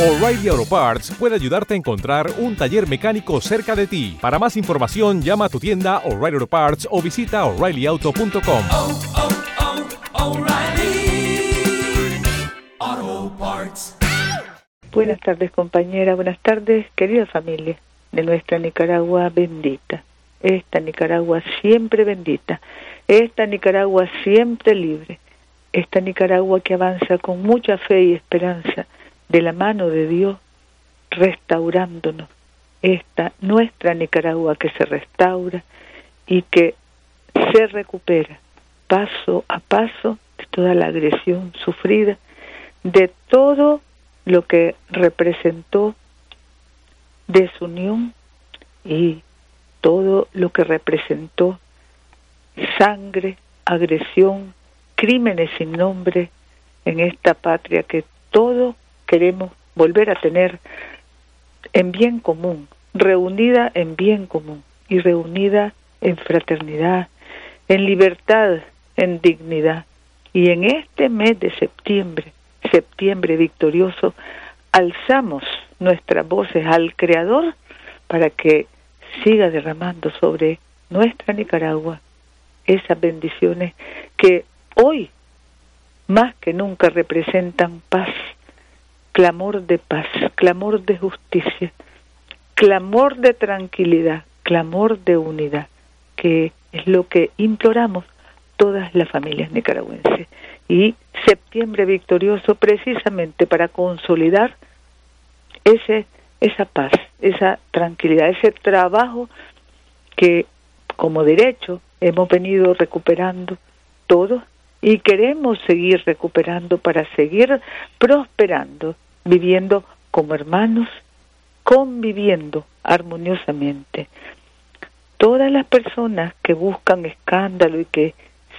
O'Reilly Auto Parts puede ayudarte a encontrar un taller mecánico cerca de ti. Para más información, llama a tu tienda O'Reilly Auto Parts o visita oreillyauto.com. oh, oh, Parts. Buenas tardes compañera, buenas tardes querida familia de nuestra Nicaragua bendita. Esta Nicaragua siempre bendita. Esta Nicaragua siempre libre. Esta Nicaragua que avanza con mucha fe y esperanza de la mano de Dios restaurándonos. Esta nuestra Nicaragua que se restaura y que se recupera paso a paso de toda la agresión sufrida, de todo lo que representó desunión y todo lo que representó sangre, agresión, crímenes sin nombre en esta patria que todo queremos volver a tener en bien común, reunida en bien común y reunida en fraternidad, en libertad, en dignidad. Y en este mes de septiembre, septiembre victorioso, alzamos nuestras voces al Creador para que siga derramando sobre nuestra Nicaragua esas bendiciones que hoy más que nunca representan paz, clamor de paz, clamor de justicia, clamor de tranquilidad, clamor de unidad, que es lo que imploramos todas las familias nicaragüenses. Y septiembre victorioso precisamente para consolidar ese, esa paz, esa tranquilidad, ese trabajo que como derecho hemos venido recuperando todos y queremos seguir recuperando para seguir prosperando, viviendo como hermanos, conviviendo armoniosamente. Todas las personas que buscan escándalo y que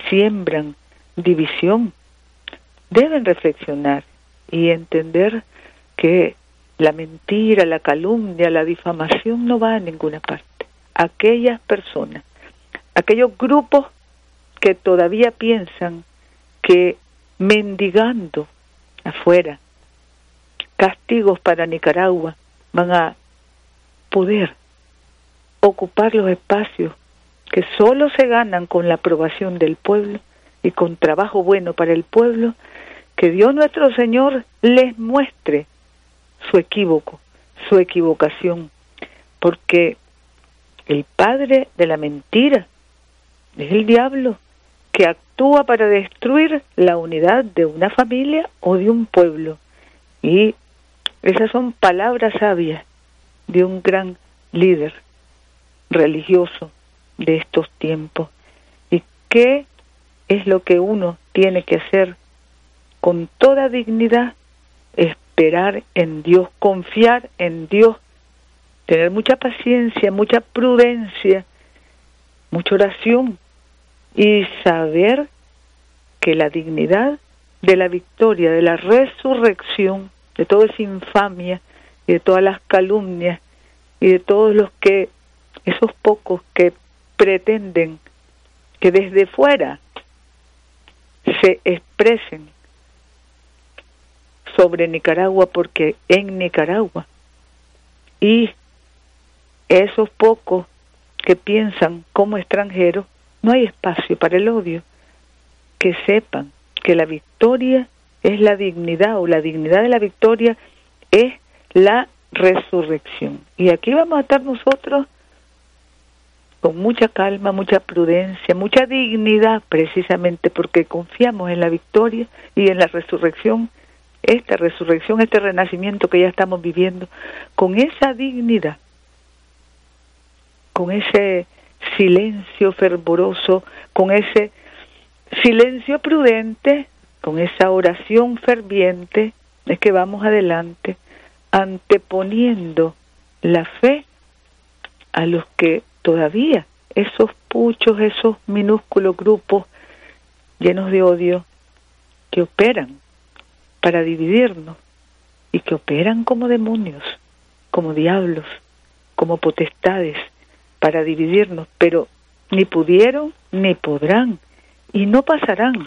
siembran división deben reflexionar y entender que la mentira, la calumnia, la difamación no va a ninguna parte. Aquellas personas, aquellos grupos que todavía piensan que mendigando afuera castigos para Nicaragua van a poder ocupar los espacios que solo se ganan con la aprobación del pueblo y con trabajo bueno para el pueblo, que Dios nuestro Señor les muestre su equívoco, su equivocación, porque el padre de la mentira es el diablo que actúa para destruir la unidad de una familia o de un pueblo. Y esas son palabras sabias de un gran líder religioso de estos tiempos. ¿Y qué es lo que uno tiene que hacer con toda dignidad? Esperar en Dios, confiar en Dios, tener mucha paciencia, mucha prudencia, mucha oración y saber que la dignidad de la victoria, de la resurrección, de toda esa infamia y de todas las calumnias y de todos los que, esos pocos que pretenden que desde fuera se expresen sobre Nicaragua porque en Nicaragua y esos pocos que piensan como extranjeros no hay espacio para el odio. Que sepan que la victoria es la dignidad o la dignidad de la victoria es la resurrección. Y aquí vamos a estar nosotros con mucha calma, mucha prudencia, mucha dignidad, precisamente porque confiamos en la victoria y en la resurrección, esta resurrección, este renacimiento que ya estamos viviendo, con esa dignidad, con ese silencio fervoroso, con ese silencio prudente, con esa oración ferviente, es que vamos adelante, anteponiendo la fe a los que todavía esos puchos, esos minúsculos grupos llenos de odio que operan para dividirnos y que operan como demonios, como diablos, como potestades para dividirnos, pero ni pudieron ni podrán y no pasarán,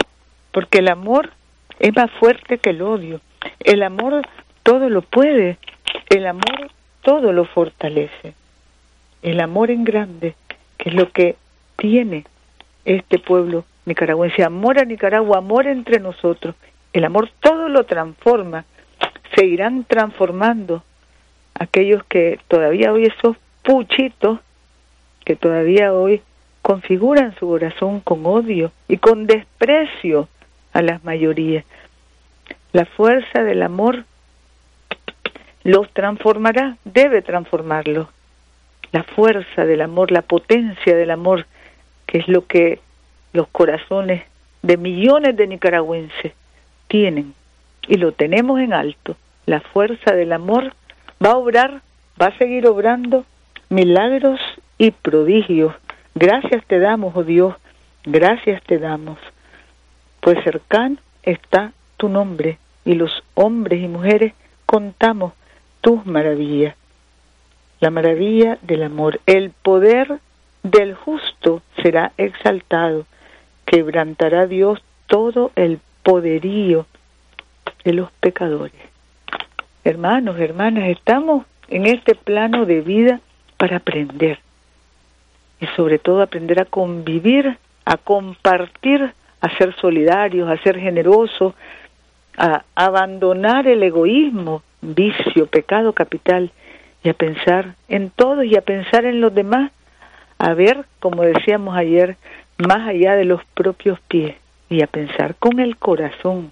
porque el amor es más fuerte que el odio. El amor todo lo puede. El amor todo lo fortalece. El amor en grande, que es lo que tiene este pueblo nicaragüense. Amor a Nicaragua, amor entre nosotros. El amor todo lo transforma. Se irán transformando aquellos que todavía hoy esos puchitos, que todavía hoy configuran su corazón con odio y con desprecio a las mayorías. La fuerza del amor los transformará, debe transformarlos. La fuerza del amor, la potencia del amor, que es lo que los corazones de millones de nicaragüenses tienen y lo tenemos en alto. La fuerza del amor va a obrar, va a seguir obrando milagros y prodigios. Gracias te damos, oh Dios, gracias te damos, pues cercano está tu nombre y los hombres y mujeres contamos tus maravillas. La maravilla del amor, el poder del justo será exaltado, quebrantará Dios todo el poderío de los pecadores. Hermanos, hermanas, estamos en este plano de vida para aprender y sobre todo aprender a convivir, a compartir, a ser solidarios, a ser generosos, a abandonar el egoísmo, vicio, pecado capital y a pensar en todos y a pensar en los demás, a ver, como decíamos ayer, más allá de los propios pies y a pensar con el corazón,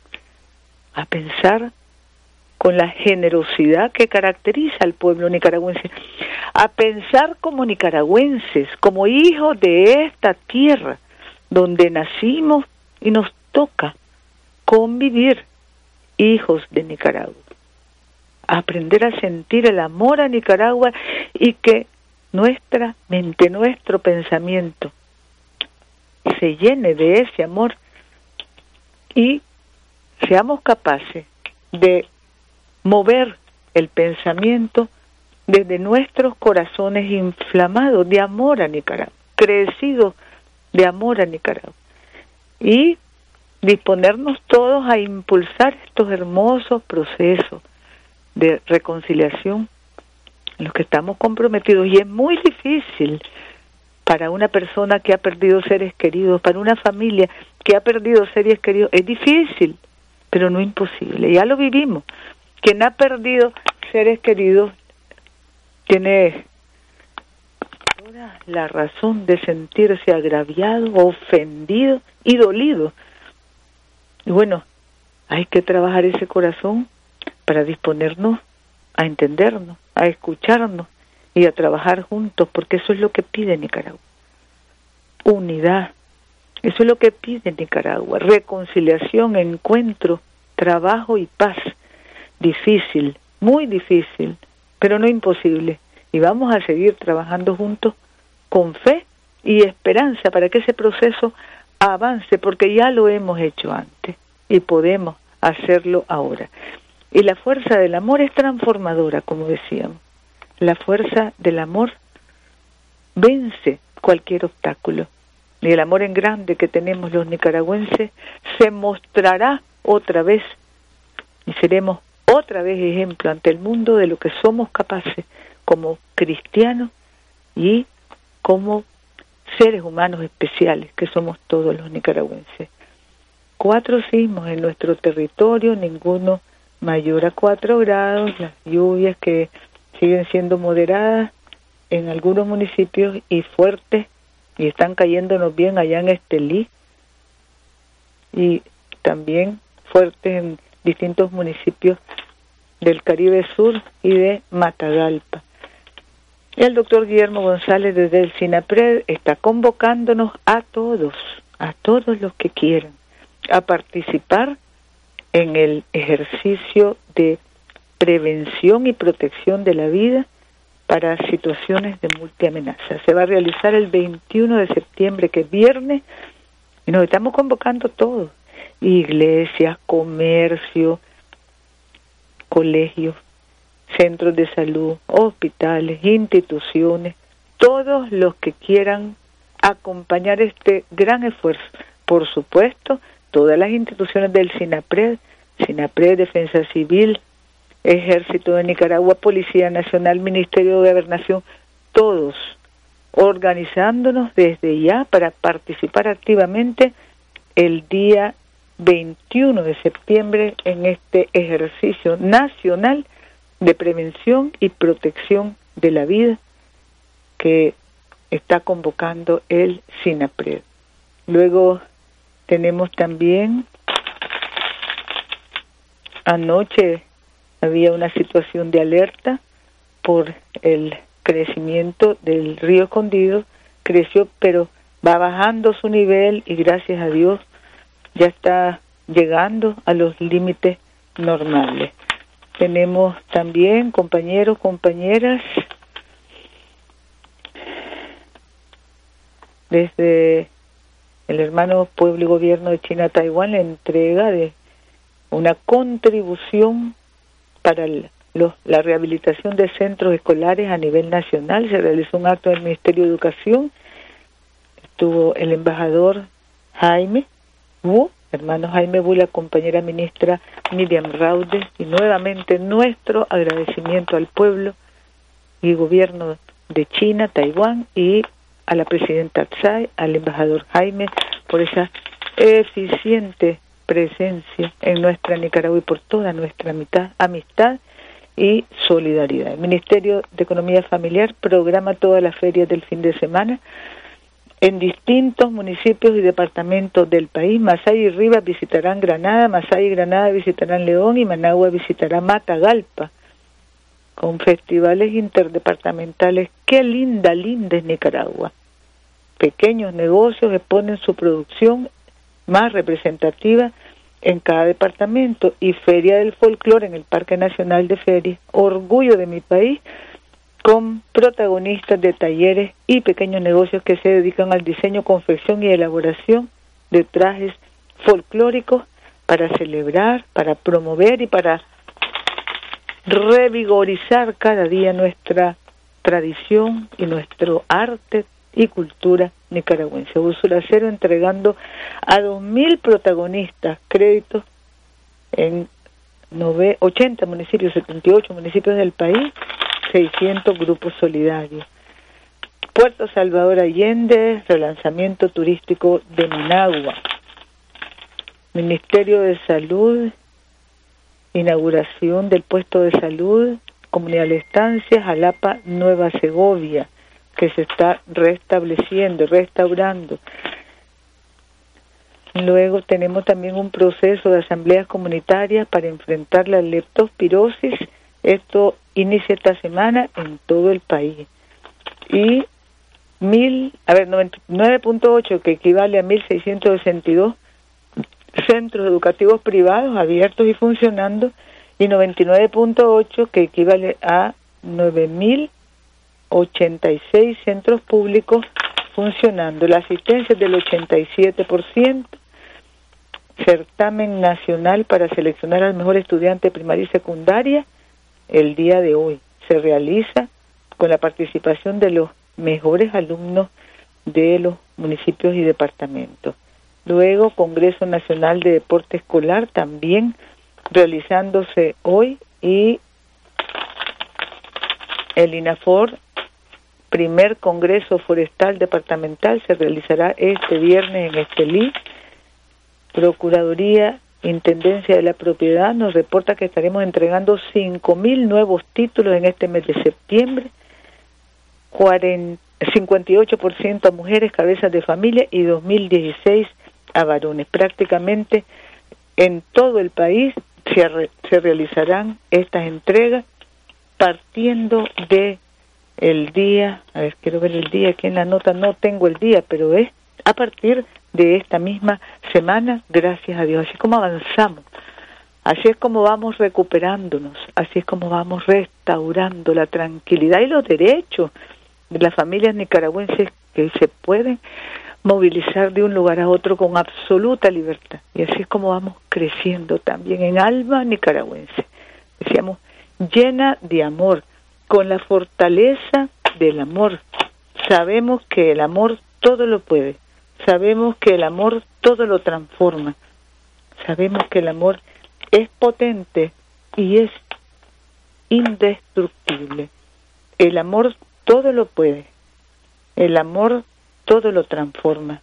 a pensar con la generosidad que caracteriza al pueblo nicaragüense, a pensar como nicaragüenses, como hijos de esta tierra donde nacimos y nos toca convivir hijos de Nicaragua. Aprender a sentir el amor a Nicaragua y que nuestra mente, nuestro pensamiento se llene de ese amor y seamos capaces de mover el pensamiento desde nuestros corazones inflamados de amor a Nicaragua, crecidos de amor a Nicaragua. Y disponernos todos a impulsar estos hermosos procesos de reconciliación en los que estamos comprometidos. Y es muy difícil para una persona que ha perdido seres queridos, para una familia que ha perdido seres queridos, es difícil, pero no imposible. Ya lo vivimos. Quien ha perdido seres queridos tiene la razón de sentirse agraviado, ofendido y dolido. Y bueno, hay que trabajar ese corazón para disponernos a entendernos, a escucharnos y a trabajar juntos, porque eso es lo que pide Nicaragua. Unidad, eso es lo que pide Nicaragua. Reconciliación, encuentro, trabajo y paz. Difícil, muy difícil, pero no imposible. Y vamos a seguir trabajando juntos con fe y esperanza para que ese proceso avance, porque ya lo hemos hecho antes y podemos hacerlo ahora. Y la fuerza del amor es transformadora, como decíamos. La fuerza del amor vence cualquier obstáculo. Y el amor en grande que tenemos los nicaragüenses se mostrará otra vez y seremos otra vez ejemplo ante el mundo de lo que somos capaces como cristianos y como seres humanos especiales que somos todos los nicaragüenses. Cuatro sismos en nuestro territorio, ninguno mayor a cuatro grados, las lluvias que siguen siendo moderadas en algunos municipios y fuertes y están cayéndonos bien allá en Estelí y también fuertes en distintos municipios del Caribe Sur y de Matagalpa. El doctor Guillermo González desde el SINAPRED está convocándonos a todos, a todos los que quieran, a participar en el ejercicio de prevención y protección de la vida para situaciones de multiamenaza. Se va a realizar el 21 de septiembre, que es viernes, y nos estamos convocando todos, iglesias, comercio, colegios, centros de salud, hospitales, instituciones, todos los que quieran acompañar este gran esfuerzo. Por supuesto, todas las instituciones del SINAPRED, SINAPRED, Defensa Civil, Ejército de Nicaragua, Policía Nacional, Ministerio de Gobernación, todos organizándonos desde ya para participar activamente el día 21 de septiembre en este ejercicio nacional de prevención y protección de la vida que está convocando el SINAPRED. Luego tenemos también anoche había una situación de alerta por el crecimiento del río escondido, creció pero va bajando su nivel y gracias a Dios ya está llegando a los límites normales. Tenemos también compañeros, compañeras, desde el hermano pueblo y gobierno de China Taiwán la entrega de una contribución para la rehabilitación de centros escolares a nivel nacional. Se realizó un acto del Ministerio de Educación. Estuvo el embajador Jaime Wu, hermano Jaime Wu, la compañera ministra Miriam Raude, y nuevamente nuestro agradecimiento al pueblo y gobierno de China, Taiwán y a la presidenta Tsai, al embajador Jaime, por esa eficiente presencia en nuestra Nicaragua y por toda nuestra amistad y solidaridad. El Ministerio de Economía Familiar programa todas las ferias del fin de semana en distintos municipios y departamentos del país. Masay y Rivas visitarán Granada, Masay y Granada visitarán León y Managua visitará Matagalpa con festivales interdepartamentales. Qué linda, linda es Nicaragua. Pequeños negocios exponen su producción más representativa en cada departamento y Feria del Folclore en el Parque Nacional de Ferias, orgullo de mi país, con protagonistas de talleres y pequeños negocios que se dedican al diseño, confección y elaboración de trajes folclóricos para celebrar, para promover y para revigorizar cada día nuestra tradición y nuestro arte y cultura nicaragüense. Cero entregando a 2.000 protagonistas créditos en 80 municipios, 78 municipios del país, 600 grupos solidarios. Puerto Salvador Allende, relanzamiento turístico de Managua. Ministerio de Salud, inauguración del puesto de salud, Comunidad de Estancias, Jalapa, Nueva Segovia que se está restableciendo, restaurando. Luego tenemos también un proceso de asambleas comunitarias para enfrentar la leptospirosis. Esto inicia esta semana en todo el país. Y mil, a ver, 9.8 que equivale a 1.662 centros educativos privados abiertos y funcionando y 99.8 que equivale a 9.000 86 centros públicos funcionando. La asistencia es del 87%. Certamen nacional para seleccionar al mejor estudiante primaria y secundaria el día de hoy. Se realiza con la participación de los mejores alumnos de los municipios y departamentos. Luego, Congreso Nacional de Deporte Escolar también realizándose hoy y el INAFOR primer Congreso Forestal Departamental se realizará este viernes en Estelí. Procuraduría Intendencia de la Propiedad nos reporta que estaremos entregando 5.000 nuevos títulos en este mes de septiembre, 58% a mujeres, cabezas de familia y 2016 a varones. Prácticamente en todo el país se, se realizarán estas entregas partiendo de el día, a ver, quiero ver el día, aquí en la nota no tengo el día, pero es a partir de esta misma semana, gracias a Dios, así como avanzamos, así es como vamos recuperándonos, así es como vamos restaurando la tranquilidad y los derechos de las familias nicaragüenses que se pueden movilizar de un lugar a otro con absoluta libertad. Y así es como vamos creciendo también en alma nicaragüense. Decíamos, llena de amor, con la fortaleza del amor. Sabemos que el amor todo lo puede. Sabemos que el amor todo lo transforma. Sabemos que el amor es potente y es indestructible. El amor todo lo puede. El amor todo lo transforma.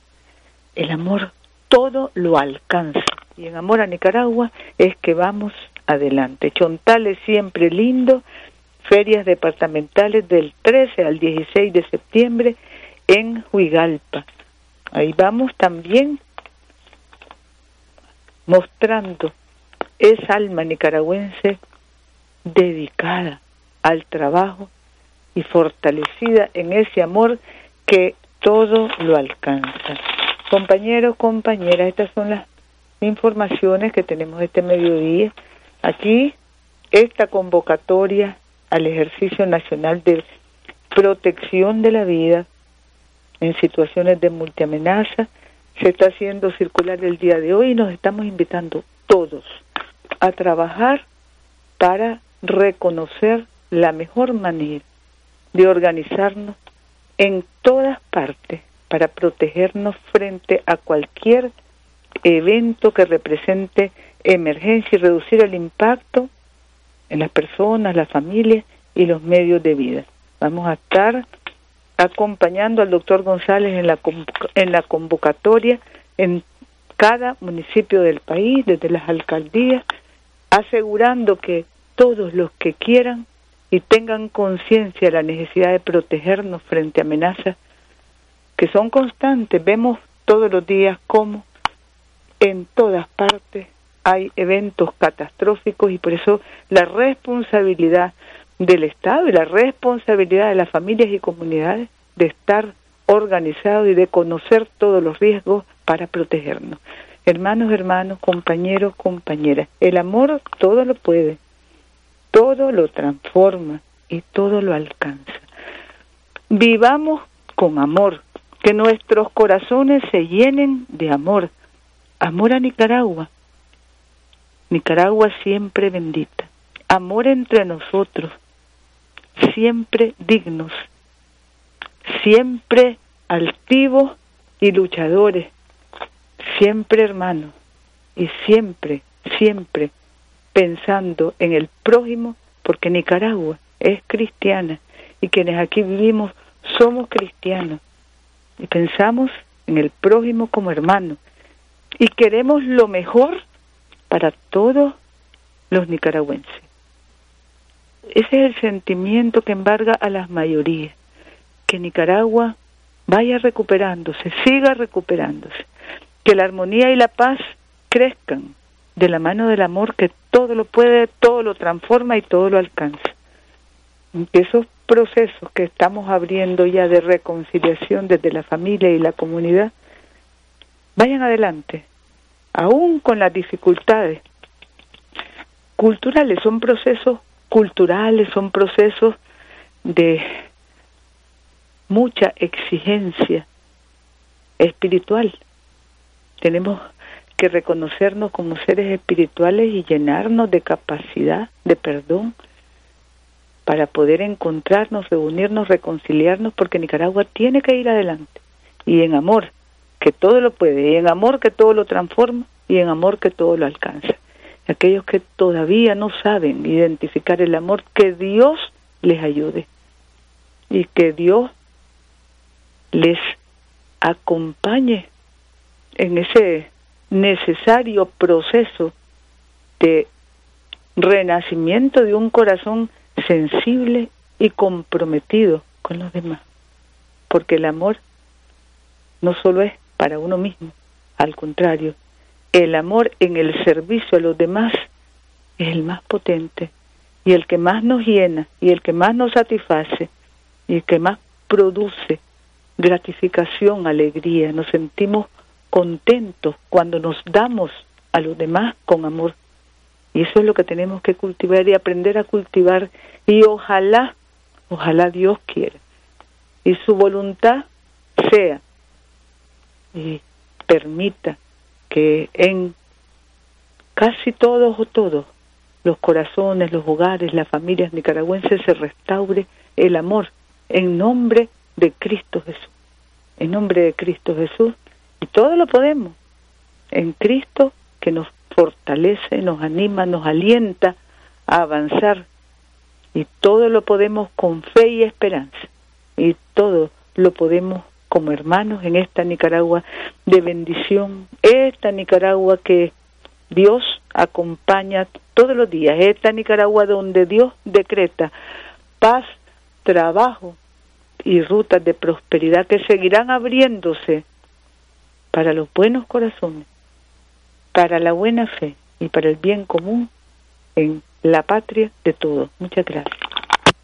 El amor todo lo alcanza. Y en amor a Nicaragua es que vamos adelante. Chontal es siempre lindo. Ferias departamentales del 13 al 16 de septiembre en Huigalpa. Ahí vamos también mostrando esa alma nicaragüense dedicada al trabajo y fortalecida en ese amor que todo lo alcanza. Compañeros, compañeras, estas son las informaciones que tenemos este mediodía. Aquí, esta convocatoria al ejercicio nacional de protección de la vida en situaciones de multiamenaza se está haciendo circular el día de hoy y nos estamos invitando todos a trabajar para reconocer la mejor manera de organizarnos en todas partes para protegernos frente a cualquier evento que represente emergencia y reducir el impacto en las personas, las familias y los medios de vida. Vamos a estar acompañando al doctor González en la, en la convocatoria en cada municipio del país, desde las alcaldías, asegurando que todos los que quieran y tengan conciencia de la necesidad de protegernos frente a amenazas que son constantes. Vemos todos los días cómo en todas partes hay eventos catastróficos y por eso la responsabilidad del Estado y la responsabilidad de las familias y comunidades de estar organizados y de conocer todos los riesgos para protegernos. Hermanos, hermanos, compañeros, compañeras, el amor todo lo puede, todo lo transforma y todo lo alcanza. Vivamos con amor, que nuestros corazones se llenen de amor, amor a Nicaragua, Nicaragua siempre bendita, amor entre nosotros, siempre dignos, siempre altivos y luchadores, siempre hermanos y siempre, siempre pensando en el prójimo, porque Nicaragua es cristiana y quienes aquí vivimos somos cristianos y pensamos en el prójimo como hermano y queremos lo mejor para todos los nicaragüenses. Ese es el sentimiento que embarga a las mayorías, que Nicaragua vaya recuperándose, siga recuperándose, que la armonía y la paz crezcan de la mano del amor que todo lo puede, todo lo transforma y todo lo alcanza. Que esos procesos que estamos abriendo ya de reconciliación desde la familia y la comunidad vayan adelante, aún con las dificultades culturales, son procesos culturales, son procesos de mucha exigencia espiritual. Tenemos que reconocernos como seres espirituales y llenarnos de capacidad de perdón para poder encontrarnos, reunirnos, reconciliarnos, porque Nicaragua tiene que ir adelante. Y en amor, que todo lo puede, y en amor que todo lo transforma, y en amor que todo lo alcanza. Aquellos que todavía no saben identificar el amor, que Dios les ayude y que Dios les acompañe en ese necesario proceso de renacimiento de un corazón sensible y comprometido con los demás. Porque el amor no solo es para uno mismo. Al contrario, el amor en el servicio a los demás es el más potente y el que más nos llena y el que más nos satisface y el que más produce gratificación, alegría. Nos sentimos contentos cuando nos damos a los demás con amor. Y eso es lo que tenemos que cultivar y aprender a cultivar. Y ojalá, ojalá Dios quiera. Y su voluntad sea y permita que en casi todos o todos los corazones, los hogares, las familias nicaragüenses se restaure el amor en nombre de Cristo Jesús. En nombre de Cristo Jesús. Y todo lo podemos en Cristo que nos fortalece, nos anima, nos alienta a avanzar Y todo lo podemos con fe y esperanza. Y todo lo podemos como hermanos en esta Nicaragua de bendición, esta Nicaragua que Dios acompaña todos los días, esta Nicaragua donde Dios decreta paz, trabajo y rutas de prosperidad que seguirán abriéndose para los buenos corazones, para la buena fe y para el bien común en la patria de todos. Muchas gracias.